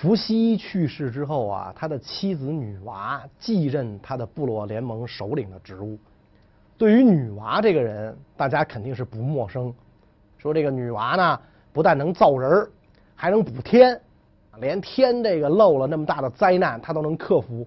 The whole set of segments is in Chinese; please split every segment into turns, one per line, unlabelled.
伏羲去世之后啊，他的妻子女娃继任他的部落联盟首领的职务。对于女娃这个人，大家肯定是不陌生。说这个女娃呢，不但能造人，还能补天，连天这个漏了那么大的灾难，她都能克服。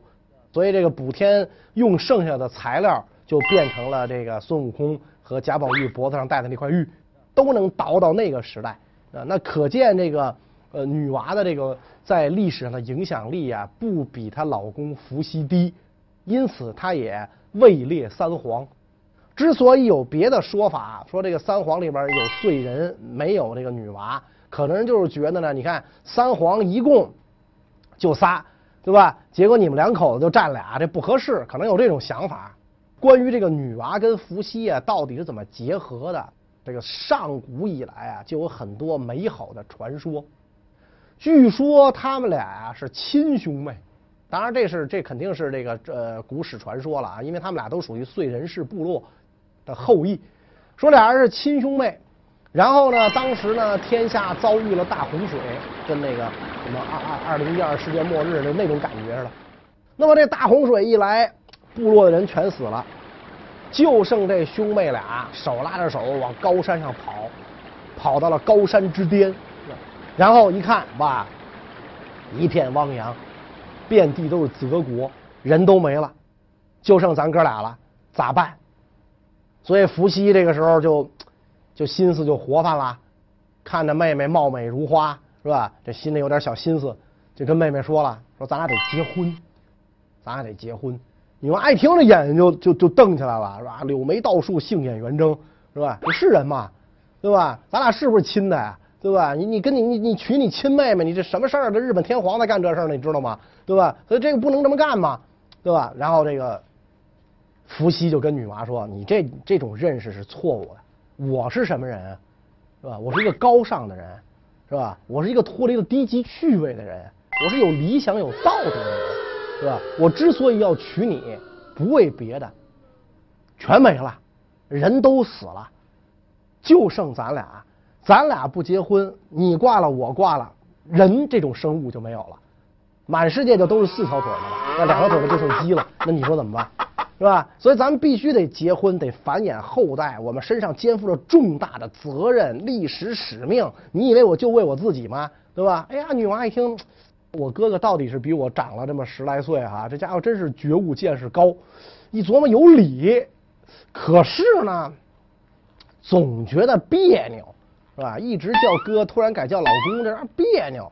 所以这个补天用剩下的材料，就变成了这个孙悟空和贾宝玉脖子上戴的那块玉，都能倒到那个时代啊。那可见这个呃女娃的这个在历史上的影响力啊，不比她老公伏羲低，因此她也位列三皇。之所以有别的说法，说这个三皇里边有燧人，没有这个女娃，可能就是觉得呢，你看三皇一共就仨，对吧？结果你们两口子就占俩，这不合适，可能有这种想法。关于这个女娃跟伏羲啊，到底是怎么结合的？这个上古以来啊，就有很多美好的传说。据说他们俩呀是亲兄妹，当然这是这肯定是这个呃古史传说了啊，因为他们俩都属于燧人氏部落的后裔。说俩人是亲兄妹，然后呢，当时呢天下遭遇了大洪水，跟那个什么二二二零一二世界末日的那种感觉似的。那么这大洪水一来。部落的人全死了，就剩这兄妹俩手拉着手往高山上跑，跑到了高山之巅，然后一看，哇，一片汪洋，遍地都是泽国，人都没了，就剩咱哥俩了，咋办？所以伏羲这个时候就就心思就活泛了，看着妹妹貌美如花，是吧？这心里有点小心思，就跟妹妹说了，说咱俩得结婚，咱俩得结婚。女娲一听，这眼睛就就就瞪起来了，是吧？柳眉倒竖，杏眼圆睁，是吧？这是人吗？对吧？咱俩是不是亲的呀？对吧？你你跟你你你娶你亲妹妹，你这什么事儿？这日本天皇在干这事儿呢，你知道吗？对吧？所以这个不能这么干嘛，对吧？然后这个伏羲就跟女娃说：“你这这种认识是错误的。我是什么人？是吧？我是一个高尚的人，是吧？我是一个脱离了低级趣味的人，我是有理想、有道德的人。”是吧？我之所以要娶你，不为别的，全没了，人都死了，就剩咱俩，咱俩不结婚，你挂了，我挂了，人这种生物就没有了，满世界就都是四条腿的了，那两条腿的就剩鸡了，那你说怎么办？是吧？所以咱们必须得结婚，得繁衍后代，我们身上肩负着重大的责任、历史使命。你以为我就为我自己吗？对吧？哎呀，女娃一听。我哥哥到底是比我长了这么十来岁哈，这家伙真是觉悟见识高，一琢磨有理，可是呢，总觉得别扭，是吧？一直叫哥，突然改叫老公，这样别扭。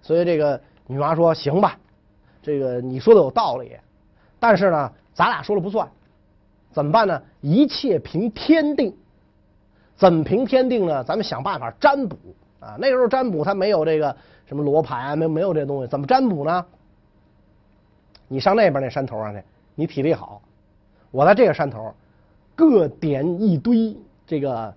所以这个女娃说：“行吧，这个你说的有道理，但是呢，咱俩说了不算，怎么办呢？一切凭天定。怎么凭天定呢？咱们想办法占卜啊。那时候占卜他没有这个。”什么罗盘啊？没没有这东西，怎么占卜呢？你上那边那山头上去，你体力好，我在这个山头，各点一堆这个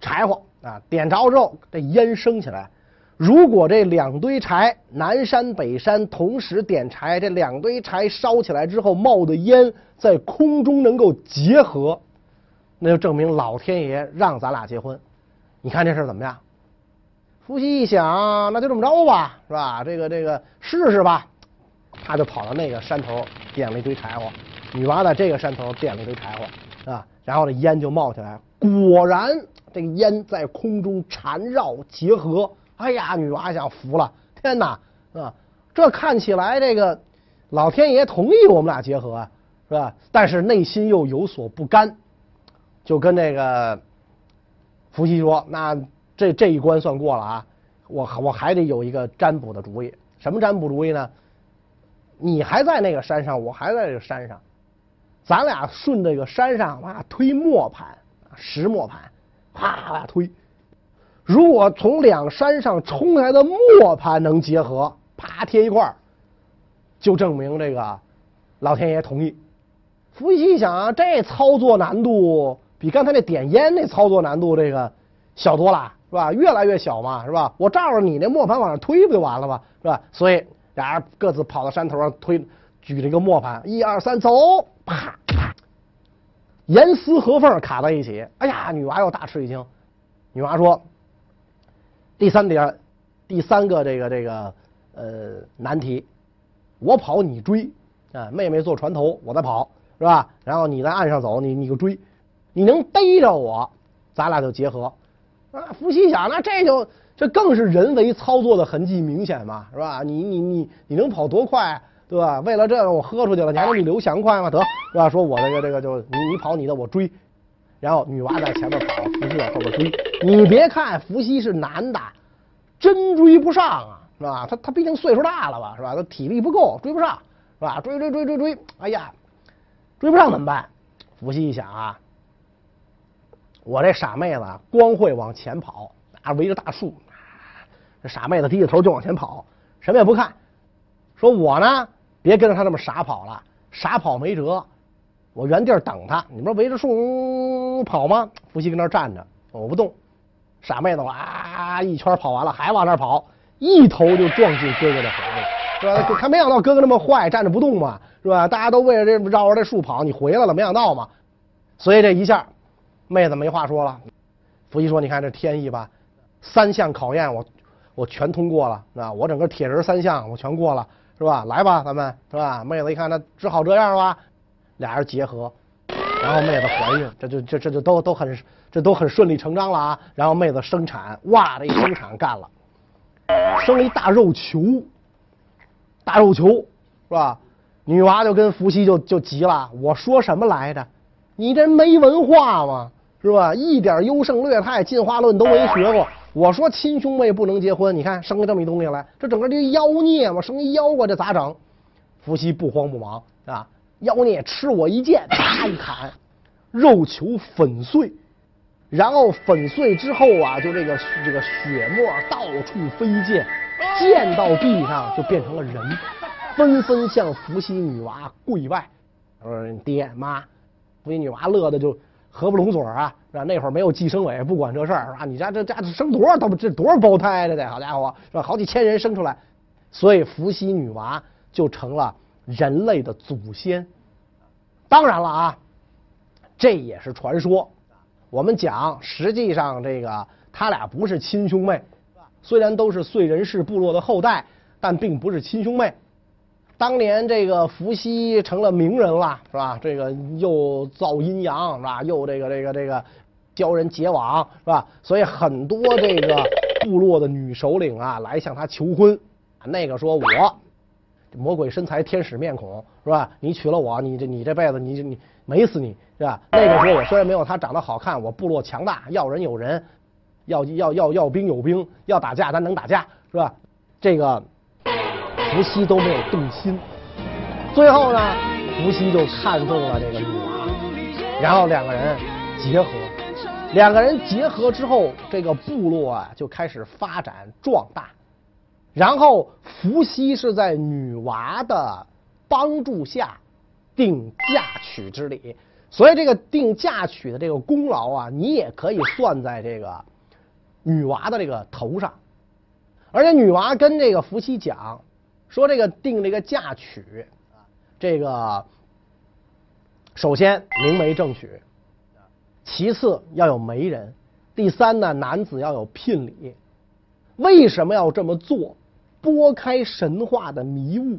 柴火啊，点着之后，这烟升起来。如果这两堆柴，南山北山同时点柴，这两堆柴烧起来之后冒的烟在空中能够结合，那就证明老天爷让咱俩结婚。你看这事怎么样？伏羲一想，那就这么着吧，是吧？这个这个试试吧，他就跑到那个山头点了一堆柴火，女娲在这个山头点了一堆柴火，啊，然后这烟就冒起来了，果然这个烟在空中缠绕结合，哎呀，女娃想服了，天哪，啊，这看起来这个老天爷同意我们俩结合啊，是吧？但是内心又有所不甘，就跟那个伏羲说，那。这这一关算过了啊，我我还得有一个占卜的主意。什么占卜主意呢？你还在那个山上，我还在这个山上，咱俩顺这个山上哇推磨盘，石磨盘，啪啪推。如果从两山上冲来的磨盘能结合，啪贴一块儿，就证明这个老天爷同意。伏羲一想啊，这操作难度比刚才那点烟那操作难度这个小多了。是吧？越来越小嘛，是吧？我照着你那磨盘往上推不就完了吗？是吧？所以俩人各自跑到山头上推，举着一个磨盘，一二三，走！啪啪，严丝合缝卡在一起。哎呀，女娃又大吃一惊。女娃说：“第三点，第三个这个这个呃难题，我跑你追啊，妹妹坐船头，我在跑是吧？然后你在岸上走，你你就追，你能逮着我，咱俩就结合啊。伏羲想，那这就这更是人为操作的痕迹明显嘛，是吧？你你你你能跑多快，对吧？为了这个我喝出去了，你还能比刘翔快吗？得是吧？说我这个这个就你你跑你的，我追。然后女娃在前面跑，伏羲在后面追。你别看伏羲是男的，真追不上啊，是吧？他他毕竟岁数大了吧，是吧？他体力不够，追不上，是吧？追追追追追，哎呀，追不上怎么办？伏羲一想啊，我这傻妹子啊光会往前跑，啊，围着大树，这傻妹子低着头就往前跑，什么也不看。说我呢，别跟着他那么傻跑了，傻跑没辙。我原地儿等他，你不是围着树跑吗？伏羲跟那儿站着，我不动。傻妹子啊，一圈跑完了，还往那儿跑，一头就撞进哥哥的怀里，是吧？他没想到哥哥那么坏，站着不动嘛，是吧？大家都为了这绕着这树跑，你回来了，没想到嘛。所以这一下，妹子没话说了。伏羲说：“你看这天意吧，三项考验我我全通过了，啊，我整个铁人三项我全过了，是吧？来吧，咱们是吧？”妹子一看，那只好这样吧。俩人结合，然后妹子怀孕，这就这这就都都很这都很顺理成章了啊。然后妹子生产，哇，这一生产干了，生了一大肉球，大肉球是吧？女娃就跟伏羲就就急了，我说什么来着？你这没文化吗？是吧？一点优胜劣汰、进化论都没学过。我说亲兄妹不能结婚，你看生了这么一东西来，这整个这妖孽嘛，生一妖怪这咋整？伏羲不慌不忙啊。妖孽吃我一剑，啪一砍，肉球粉碎，然后粉碎之后啊，就这个这个血沫到处飞溅，溅到地上就变成了人，纷纷向伏羲女娃跪拜，说爹妈，伏羲女娃乐的就合不拢嘴啊，是吧？那会儿没有计生委，不管这事儿，是吧？你家这家生多少，这多少胞胎这得，好家伙，是吧？好几千人生出来，所以伏羲女娃就成了。人类的祖先，当然了啊，这也是传说。我们讲，实际上这个他俩不是亲兄妹，虽然都是燧人氏部落的后代，但并不是亲兄妹。当年这个伏羲成了名人了，是吧？这个又造阴阳，是吧？又这个这个这个教人结网，是吧？所以很多这个部落的女首领啊，来向他求婚。那个说我。魔鬼身材，天使面孔，是吧？你娶了我，你这你这辈子你你美死你，是吧？那个时候我虽然没有他长得好看，我部落强大，要人有人，要要要要兵有兵，要打架咱能打架，是吧？这个伏羲都没有动心。最后呢，伏羲就看中了这个女娃，然后两个人结合，两个人结合之后，这个部落啊就开始发展壮大。然后伏羲是在女娃的帮助下定嫁娶之礼，所以这个定嫁娶的这个功劳啊，你也可以算在这个女娃的这个头上。而且女娃跟这个伏羲讲说，这个定这个嫁娶啊，这个首先明媒正娶，其次要有媒人，第三呢，男子要有聘礼。为什么要这么做？拨开神话的迷雾，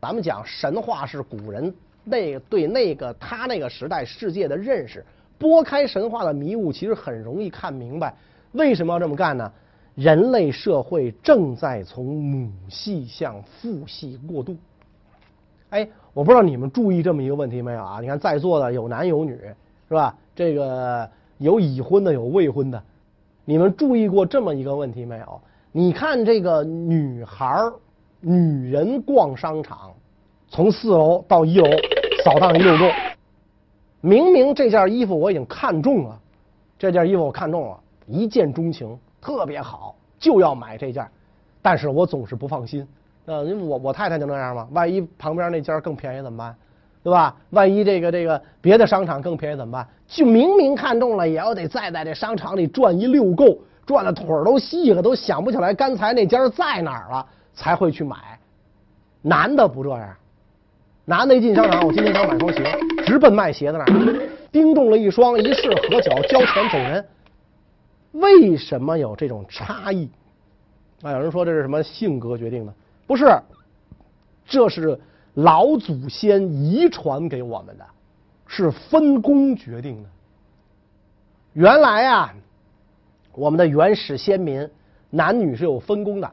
咱们讲神话是古人那对那个他那个时代世界的认识。拨开神话的迷雾，其实很容易看明白为什么要这么干呢？人类社会正在从母系向父系过渡。哎，我不知道你们注意这么一个问题没有啊？你看在座的有男有女，是吧？这个有已婚的，有未婚的，你们注意过这么一个问题没有？你看这个女孩女人逛商场，从四楼到一楼扫荡一溜够。明明这件衣服我已经看中了，这件衣服我看中了，一见钟情，特别好，就要买这件。但是我总是不放心，呃，因为我我太太就那样嘛，万一旁边那家更便宜怎么办？对吧？万一这个这个别的商场更便宜怎么办？就明明看中了，也要得再在这商场里转一溜够。转的腿儿都细了，都想不起来刚才那家在哪儿了，才会去买。男的不这样，男的一进商场，我今天想买双鞋，直奔卖鞋的那儿，盯中了一双，一试合脚，交钱走人。为什么有这种差异？啊，有人说这是什么性格决定的？不是，这是老祖先遗传给我们的，是分工决定的。原来啊，我们的原始先民男女是有分工的，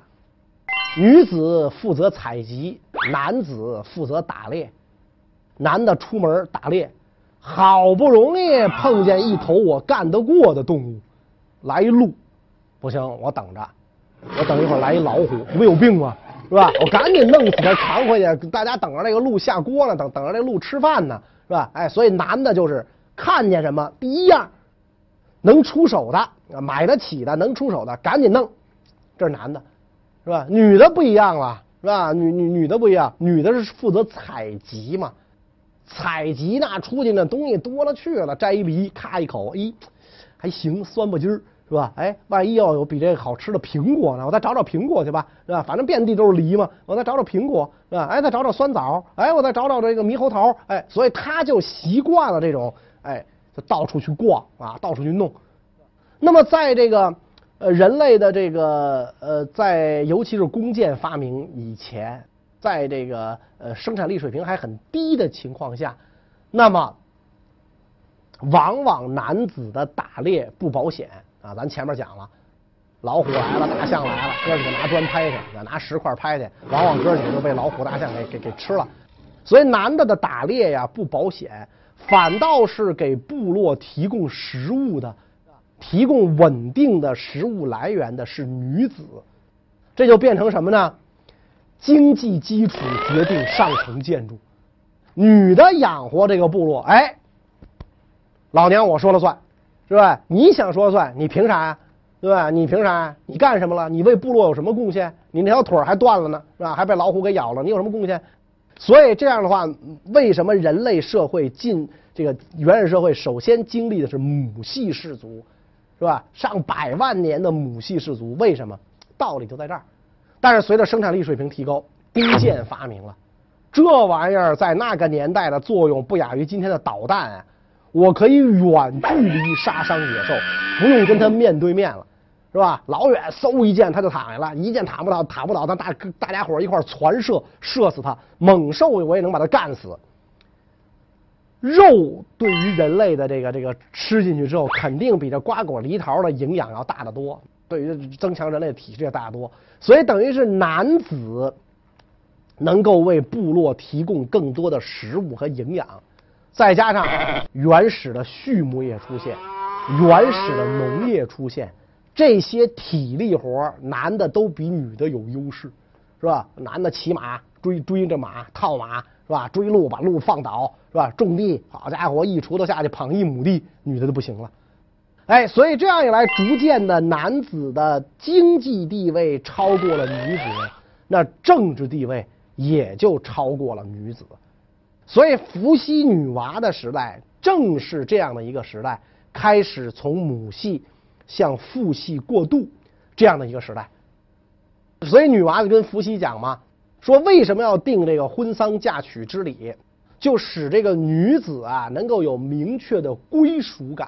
女子负责采集，男子负责打猎。男的出门打猎，好不容易碰见一头我干得过的动物，来一鹿，不行，我等着，我等一会儿来一老虎，不有病吗？是吧？我赶紧弄死它，扛回去，大家等着那个鹿下锅呢，等等着那鹿吃饭呢，是吧？哎，所以男的就是看见什么第一样能出手的，买得起的能出手的，赶紧弄，这是男的，是吧？女的不一样了，是吧？女女女的不一样，女的是负责采集嘛。采集那出去那东西多了去了，摘一梨，咔一口，哎，还行，酸不唧儿，是吧？哎，万一要有比这个好吃的苹果呢？我再找找苹果去吧，是吧？反正遍地都是梨嘛，我再找找苹果，是吧？哎，再找找酸枣，哎，我再找找这个猕猴桃，哎，所以他就习惯了这种，哎，就到处去逛啊，到处去弄。那么在这个呃人类的这个呃在尤其是弓箭发明以前。在这个呃生产力水平还很低的情况下，那么往往男子的打猎不保险啊。咱前面讲了，老虎来了，大象来了，哥几个拿砖拍去，拿石块拍去，往往哥几个就被老虎、大象给给给吃了。所以男的的打猎呀不保险，反倒是给部落提供食物的、提供稳定的食物来源的是女子，这就变成什么呢？经济基础决定上层建筑，女的养活这个部落，哎，老娘我说了算，是吧？你想说了算，你凭啥呀？对吧？你凭啥呀？你干什么了？你为部落有什么贡献？你那条腿还断了呢，是吧？还被老虎给咬了，你有什么贡献？所以这样的话，为什么人类社会进这个原始社会，首先经历的是母系氏族，是吧？上百万年的母系氏族，为什么？道理就在这儿。但是随着生产力水平提高，弓箭发明了，这玩意儿在那个年代的作用不亚于今天的导弹！我可以远距离杀伤野兽，不用跟他面对面了，是吧？老远嗖一箭他就躺下了，一箭打不倒，打不倒，咱大大家伙一块传射，射死他。猛兽我也能把他干死。肉对于人类的这个这个吃进去之后，肯定比这瓜果梨桃的营养要大得多。对于增强人类体质要大得多，所以等于是男子能够为部落提供更多的食物和营养，再加上原始的畜牧业出现，原始的农业出现，这些体力活男的都比女的有优势，是吧？男的骑马追追着马套马，是吧？追鹿把鹿放倒，是吧？种地，好家伙，一锄头下去捧一亩地，女的就不行了。哎，所以这样一来，逐渐的男子的经济地位超过了女子，那政治地位也就超过了女子。所以伏羲女娃的时代，正是这样的一个时代，开始从母系向父系过渡这样的一个时代。所以女娃就跟伏羲讲嘛，说为什么要定这个婚丧嫁娶之礼，就使这个女子啊能够有明确的归属感。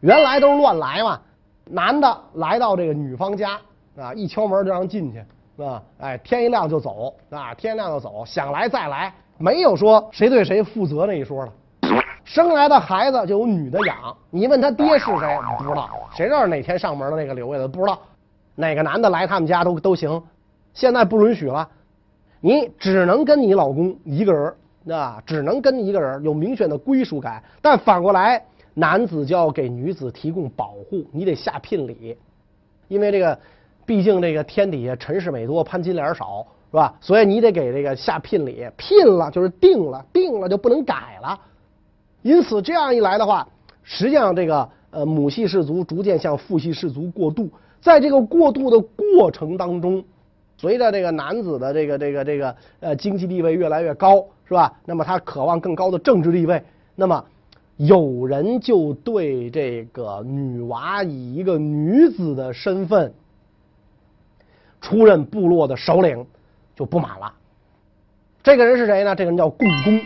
原来都是乱来嘛，男的来到这个女方家啊，一敲门就让进去，是吧？哎，天一亮就走啊，天一亮就走，想来再来，没有说谁对谁负责那一说了。生来的孩子就有女的养，你问他爹是谁，不知道，谁知道哪天上门的那个留下的不知道，哪个男的来他们家都都行。现在不允许了，你只能跟你老公一个人啊，只能跟一个人有明显的归属感，但反过来。男子就要给女子提供保护，你得下聘礼，因为这个，毕竟这个天底下陈世美多，潘金莲少，是吧？所以你得给这个下聘礼，聘了就是定了，定了就不能改了。因此这样一来的话，实际上这个呃母系氏族逐渐向父系氏族过渡，在这个过渡的过程当中，随着这个男子的这个这个这个呃经济地位越来越高，是吧？那么他渴望更高的政治地位，那么。有人就对这个女娃以一个女子的身份出任部落的首领就不满了。这个人是谁呢？这个人叫共工，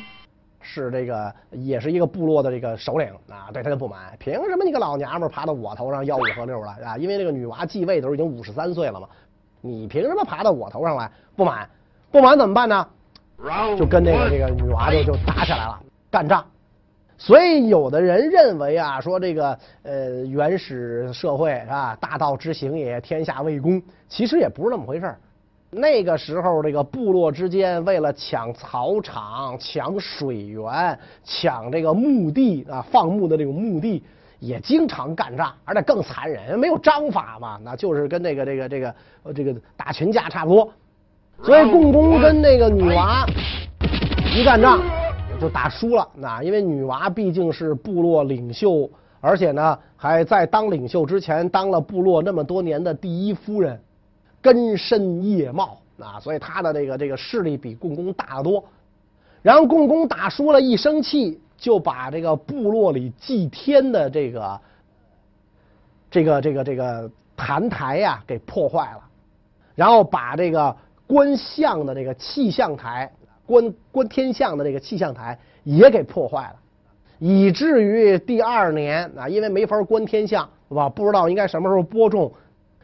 是这个也是一个部落的这个首领啊。对他就不满，凭什么你个老娘们爬到我头上吆五喝六了啊？因为这个女娃继位的时候已经五十三岁了嘛。你凭什么爬到我头上来？不满，不满怎么办呢？就跟那个这个女娃就就打起来了，干仗。所以有的人认为啊，说这个呃原始社会是吧，大道之行也，天下为公，其实也不是那么回事。那个时候，这个部落之间为了抢草场、抢水源、抢这个墓地啊，放牧的这种墓地，也经常干仗，而且更残忍，没有章法嘛，那就是跟那个这个这个这个打群架差不多。所以共工跟那个女娃一干仗。就打输了，那因为女娃毕竟是部落领袖，而且呢还在当领袖之前当了部落那么多年的第一夫人，根深叶茂啊，所以他的这个这个势力比共工大得多。然后共工打输了，一生气就把这个部落里祭天的这个这个这个这个坛台呀给破坏了，然后把这个观象的这个气象台。观观天象的这个气象台也给破坏了，以至于第二年啊，因为没法观天象，是吧？不知道应该什么时候播种，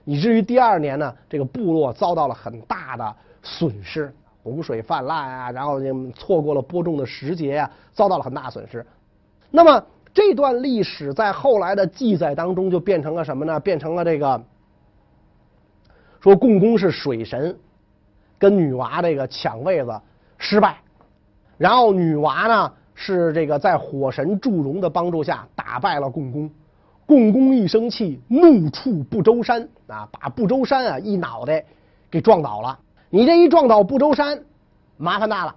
以至于第二年呢，这个部落遭到了很大的损失，洪水泛滥啊，然后错过了播种的时节啊，遭到了很大损失。那么这段历史在后来的记载当中就变成了什么呢？变成了这个说共工是水神，跟女娃这个抢位子。失败，然后女娃呢是这个在火神祝融的帮助下打败了共工，共工一生气怒触不周山啊，把不周山啊一脑袋给撞倒了。你这一撞倒不周山，麻烦大了。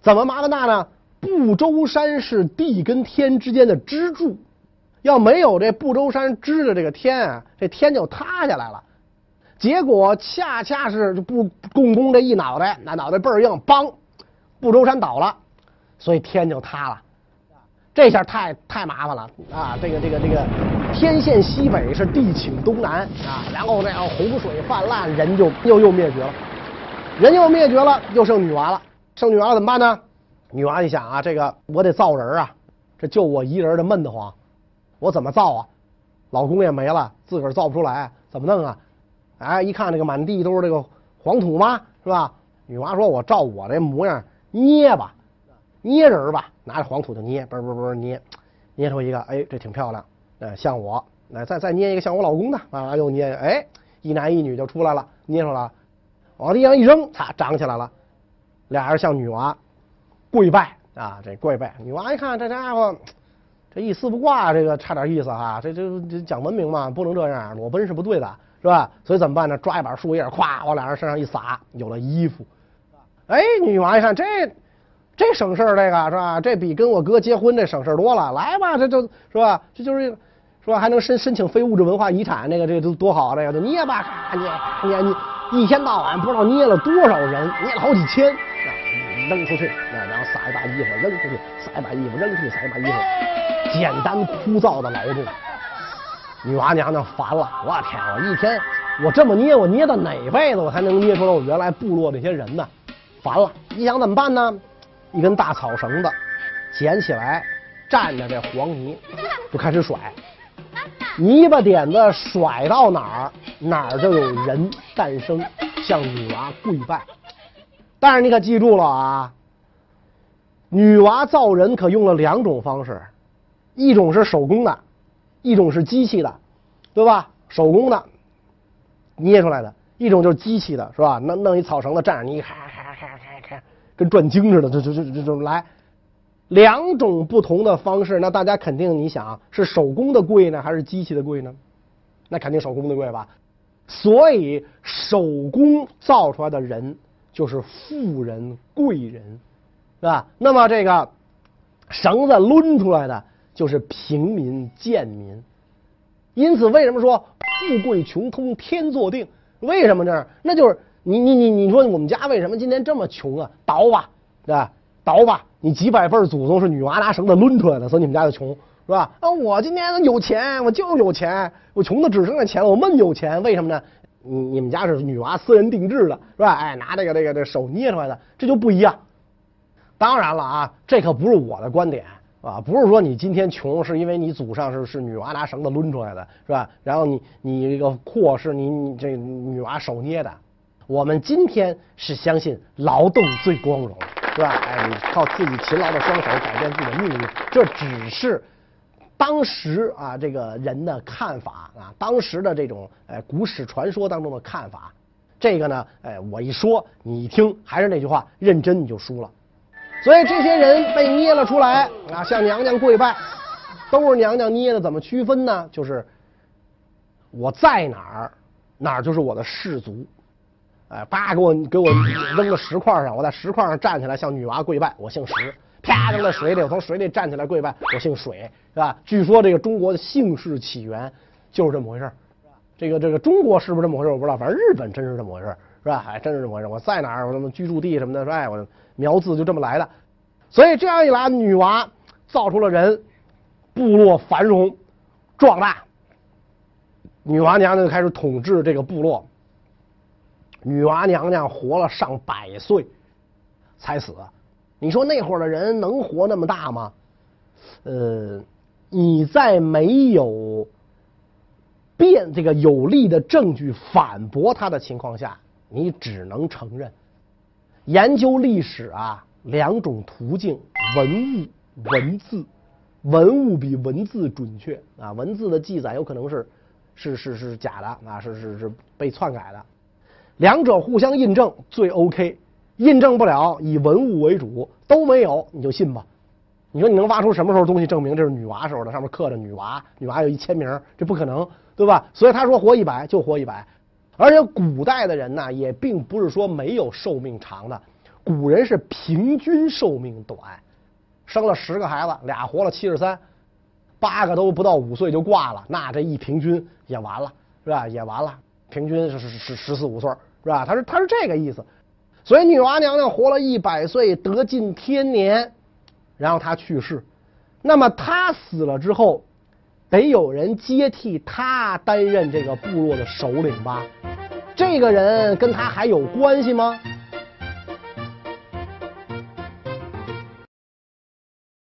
怎么麻烦大呢？不周山是地跟天之间的支柱，要没有这不周山支着这个天啊，这天就塌下来了。结果恰恰是不共工这一脑袋，那脑袋倍儿硬，梆，不周山倒了，所以天就塌了。这下太太麻烦了啊！这个这个这个天陷西北，是地倾东南啊！然后那样洪水泛滥，人就又又灭绝了，人又灭绝了，又剩女娃了。剩女娃怎么办呢？女娃一想啊，这个我得造人啊，这就我一人的闷得慌，我怎么造啊？老公也没了，自个儿造不出来，怎么弄啊？哎，一看这个满地都是这个黄土嘛，是吧？女娃说：“我照我这模样捏吧，捏人吧，拿着黄土就捏，不是不是不是捏，捏出一个，哎，这挺漂亮，呃，像我，来再再捏一个像我老公的啊，又捏，哎，一男一女就出来了，捏出来了，往地上一扔，擦，长起来了，俩人向女娃跪拜啊，这跪拜，女娃一看这家伙，这一丝不挂，这个差点意思哈，这这这讲文明嘛，不能这样，裸奔是不对的。”是吧？所以怎么办呢？抓一把树叶，咵往俩人身上一撒，有了衣服。哎，女娃一看，这这省事儿，这个是吧？这比跟我哥结婚这省事儿多了。来吧，这就是吧？这就是是吧？还能申申请非物质文化遗产，那个这都多好，这个就捏吧，咔捏捏捏，一天到晚不知道捏了多少人，捏了好几千，扔出去，然后撒一把衣服，扔出去，撒一把衣服，扔出去，撒一把衣服，简单枯燥的劳动。女娲娘娘烦了，我天！我一天我这么捏，我捏到哪辈子我才能捏出来我原来部落那些人呢？烦了，你想怎么办呢？一根大草绳子，捡起来，蘸着这黄泥，就开始甩，泥巴点子甩到哪儿，哪儿就有人诞生，向女娃跪拜。但是你可记住了啊，女娃造人可用了两种方式，一种是手工的。一种是机器的，对吧？手工的捏出来的，一种就是机器的，是吧？弄弄一草绳子站着，你咔，跟转经似的，就就就就就来。两种不同的方式，那大家肯定你想是手工的贵呢，还是机器的贵呢？那肯定手工的贵吧。所以手工造出来的人就是富人贵人，是吧？那么这个绳子抡出来的。就是平民贱民，因此为什么说富贵穷通天作定？为什么这样？那就是你你你你说我们家为什么今天这么穷啊？倒吧，对吧？倒吧，你几百辈祖宗是女娲拿绳子抡出来的，所以你们家就穷，是吧？啊，我今天有钱，我就有钱，我穷的只剩下钱了，我闷有钱，为什么呢？你你们家是女娃私人定制的，是吧？哎，拿这个这个这手捏出来的，这就不一样。当然了啊，这可不是我的观点。啊，不是说你今天穷是因为你祖上是是女娲拿绳子抡出来的，是吧？然后你你这个阔是你你这女娲手捏的。我们今天是相信劳动最光荣，是吧？哎，你靠自己勤劳的双手改变自己的命运，这只是当时啊这个人的看法啊，当时的这种哎古史传说当中的看法。这个呢，哎，我一说你一听，还是那句话，认真你就输了。所以这些人被捏了出来啊，向娘娘跪拜，都是娘娘捏的。怎么区分呢？就是我在哪儿，哪儿就是我的氏族。哎，叭，给我给我扔到石块上，我在石块上站起来向女娲跪拜，我姓石。啪，扔在水里，我从水里站起来跪拜，我姓水，是吧？据说这个中国的姓氏起源就是这么回事。这个这个中国是不是这么回事？我不知道，反正日本真是这么回事，是吧？还，真是这么回事。我在哪儿，我什么居住地什么的，说哎，我。苗字就这么来的，所以这样一来，女娲造出了人，部落繁荣壮大，女娲娘娘就开始统治这个部落。女娲娘娘活了上百岁才死，你说那会儿的人能活那么大吗？呃，你在没有变这个有力的证据反驳他的情况下，你只能承认。研究历史啊，两种途径：文物、文字。文物比文字准确啊，文字的记载有可能是是是是假的啊，是是是被篡改的。两者互相印证最 OK，印证不了，以文物为主，都没有你就信吧。你说你能挖出什么时候东西证明这是女娲时候的？上面刻着女娲，女娲有一签名，这不可能，对吧？所以他说活一百就活一百。而且古代的人呢，也并不是说没有寿命长的，古人是平均寿命短，生了十个孩子，俩活了七十三，八个都不到五岁就挂了，那这一平均也完了，是吧？也完了，平均是是是十四五岁，是吧？他是他是这个意思，所以女娲娘娘活了一百岁，得尽天年，然后她去世，那么她死了之后。得有人接替她担任这个部落的首领吧？这个人跟她还有关系吗？